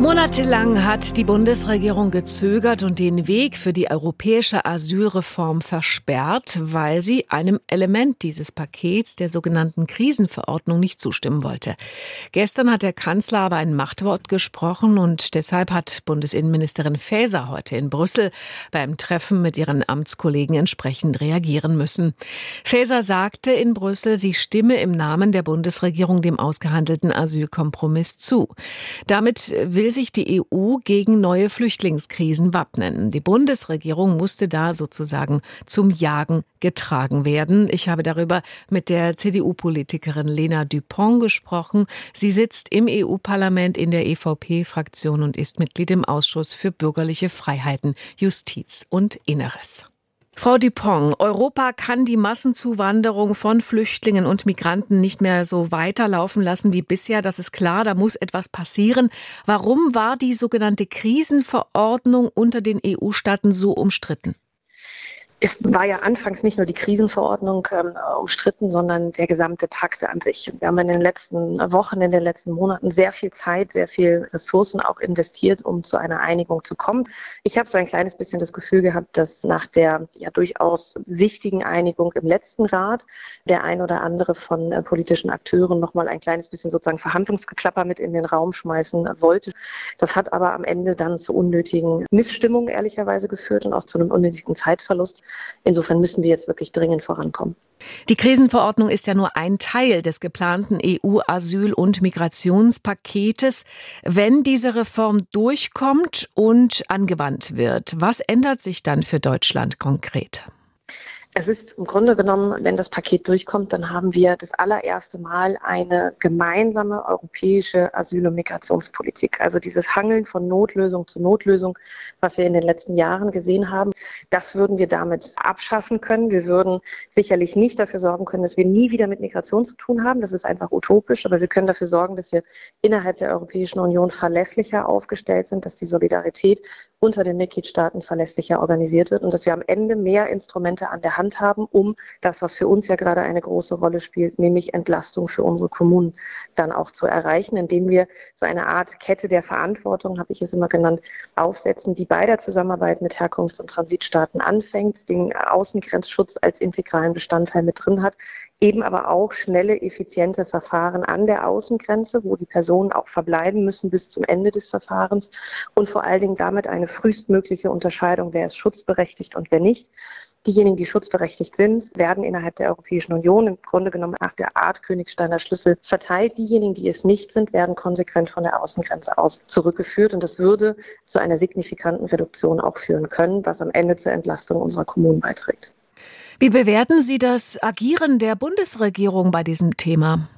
Monatelang hat die Bundesregierung gezögert und den Weg für die europäische Asylreform versperrt, weil sie einem Element dieses Pakets, der sogenannten Krisenverordnung, nicht zustimmen wollte. Gestern hat der Kanzler aber ein Machtwort gesprochen und deshalb hat Bundesinnenministerin Faeser heute in Brüssel beim Treffen mit ihren Amtskollegen entsprechend reagieren müssen. Faeser sagte in Brüssel, sie stimme im Namen der Bundesregierung dem ausgehandelten Asylkompromiss zu. Damit will will sich die EU gegen neue Flüchtlingskrisen wappnen. Die Bundesregierung musste da sozusagen zum Jagen getragen werden. Ich habe darüber mit der CDU-Politikerin Lena Dupont gesprochen. Sie sitzt im EU-Parlament in der EVP-Fraktion und ist Mitglied im Ausschuss für bürgerliche Freiheiten, Justiz und Inneres. Frau Dupont, Europa kann die Massenzuwanderung von Flüchtlingen und Migranten nicht mehr so weiterlaufen lassen wie bisher. Das ist klar, da muss etwas passieren. Warum war die sogenannte Krisenverordnung unter den EU-Staaten so umstritten? Es war ja anfangs nicht nur die Krisenverordnung ähm, umstritten, sondern der gesamte Pakt an sich. Wir haben in den letzten Wochen, in den letzten Monaten sehr viel Zeit, sehr viel Ressourcen auch investiert, um zu einer Einigung zu kommen. Ich habe so ein kleines bisschen das Gefühl gehabt, dass nach der ja durchaus wichtigen Einigung im letzten Rat der ein oder andere von äh, politischen Akteuren noch mal ein kleines bisschen sozusagen Verhandlungsgeklapper mit in den Raum schmeißen wollte. Das hat aber am Ende dann zu unnötigen Missstimmungen ehrlicherweise geführt und auch zu einem unnötigen Zeitverlust. Insofern müssen wir jetzt wirklich dringend vorankommen. Die Krisenverordnung ist ja nur ein Teil des geplanten EU-Asyl- und Migrationspaketes. Wenn diese Reform durchkommt und angewandt wird, was ändert sich dann für Deutschland konkret? Es ist im Grunde genommen, wenn das Paket durchkommt, dann haben wir das allererste Mal eine gemeinsame europäische Asyl- und Migrationspolitik. Also dieses Hangeln von Notlösung zu Notlösung, was wir in den letzten Jahren gesehen haben, das würden wir damit abschaffen können. Wir würden sicherlich nicht dafür sorgen können, dass wir nie wieder mit Migration zu tun haben. Das ist einfach utopisch. Aber wir können dafür sorgen, dass wir innerhalb der Europäischen Union verlässlicher aufgestellt sind, dass die Solidarität unter den Mitgliedstaaten verlässlicher organisiert wird und dass wir am Ende mehr Instrumente an der Haben, um das, was für uns ja gerade eine große Rolle spielt, nämlich Entlastung für unsere Kommunen dann auch zu erreichen, indem wir so eine Art Kette der Verantwortung, habe ich es immer genannt, aufsetzen, die bei der Zusammenarbeit mit Herkunfts- und Transitstaaten anfängt, den Außengrenzschutz als integralen Bestandteil mit drin hat, eben aber auch schnelle, effiziente Verfahren an der Außengrenze, wo die Personen auch verbleiben müssen bis zum Ende des Verfahrens und vor allen Dingen damit eine frühestmögliche Unterscheidung, wer ist schutzberechtigt und wer nicht. Diejenigen, die schutzberechtigt sind, werden innerhalb der Europäischen Union im Grunde genommen nach der Art Königsteiner Schlüssel verteilt. Diejenigen, die es nicht sind, werden konsequent von der Außengrenze aus zurückgeführt. Und das würde zu einer signifikanten Reduktion auch führen können, was am Ende zur Entlastung unserer Kommunen beiträgt. Wie bewerten Sie das Agieren der Bundesregierung bei diesem Thema?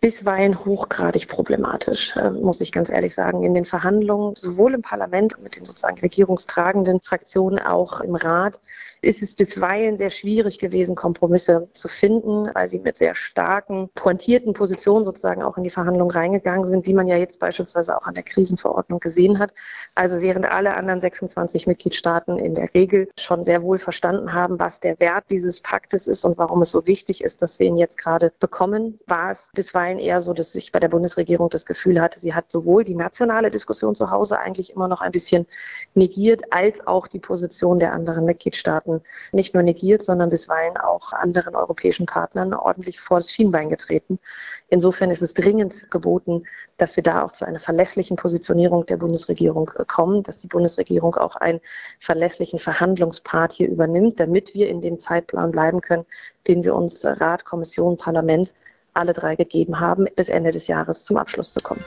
Bisweilen hochgradig problematisch, äh, muss ich ganz ehrlich sagen. In den Verhandlungen, sowohl im Parlament mit den sozusagen regierungstragenden Fraktionen, auch im Rat, ist es bisweilen sehr schwierig gewesen, Kompromisse zu finden, weil sie mit sehr starken, pointierten Positionen sozusagen auch in die Verhandlungen reingegangen sind, wie man ja jetzt beispielsweise auch an der Krisenverordnung gesehen hat. Also während alle anderen 26 Mitgliedstaaten in der Regel schon sehr wohl verstanden haben, was der Wert dieses Paktes ist und warum es so wichtig ist, dass wir ihn jetzt gerade bekommen, war es bisweilen eher so, dass ich bei der Bundesregierung das Gefühl hatte, sie hat sowohl die nationale Diskussion zu Hause eigentlich immer noch ein bisschen negiert, als auch die Position der anderen Mitgliedstaaten Staaten nicht nur negiert, sondern bisweilen auch anderen europäischen Partnern ordentlich vor das Schienbein getreten. Insofern ist es dringend geboten, dass wir da auch zu einer verlässlichen Positionierung der Bundesregierung kommen, dass die Bundesregierung auch einen verlässlichen Verhandlungspart hier übernimmt, damit wir in dem Zeitplan bleiben können, den wir uns Rat, Kommission, Parlament alle drei gegeben haben, bis Ende des Jahres zum Abschluss zu kommen.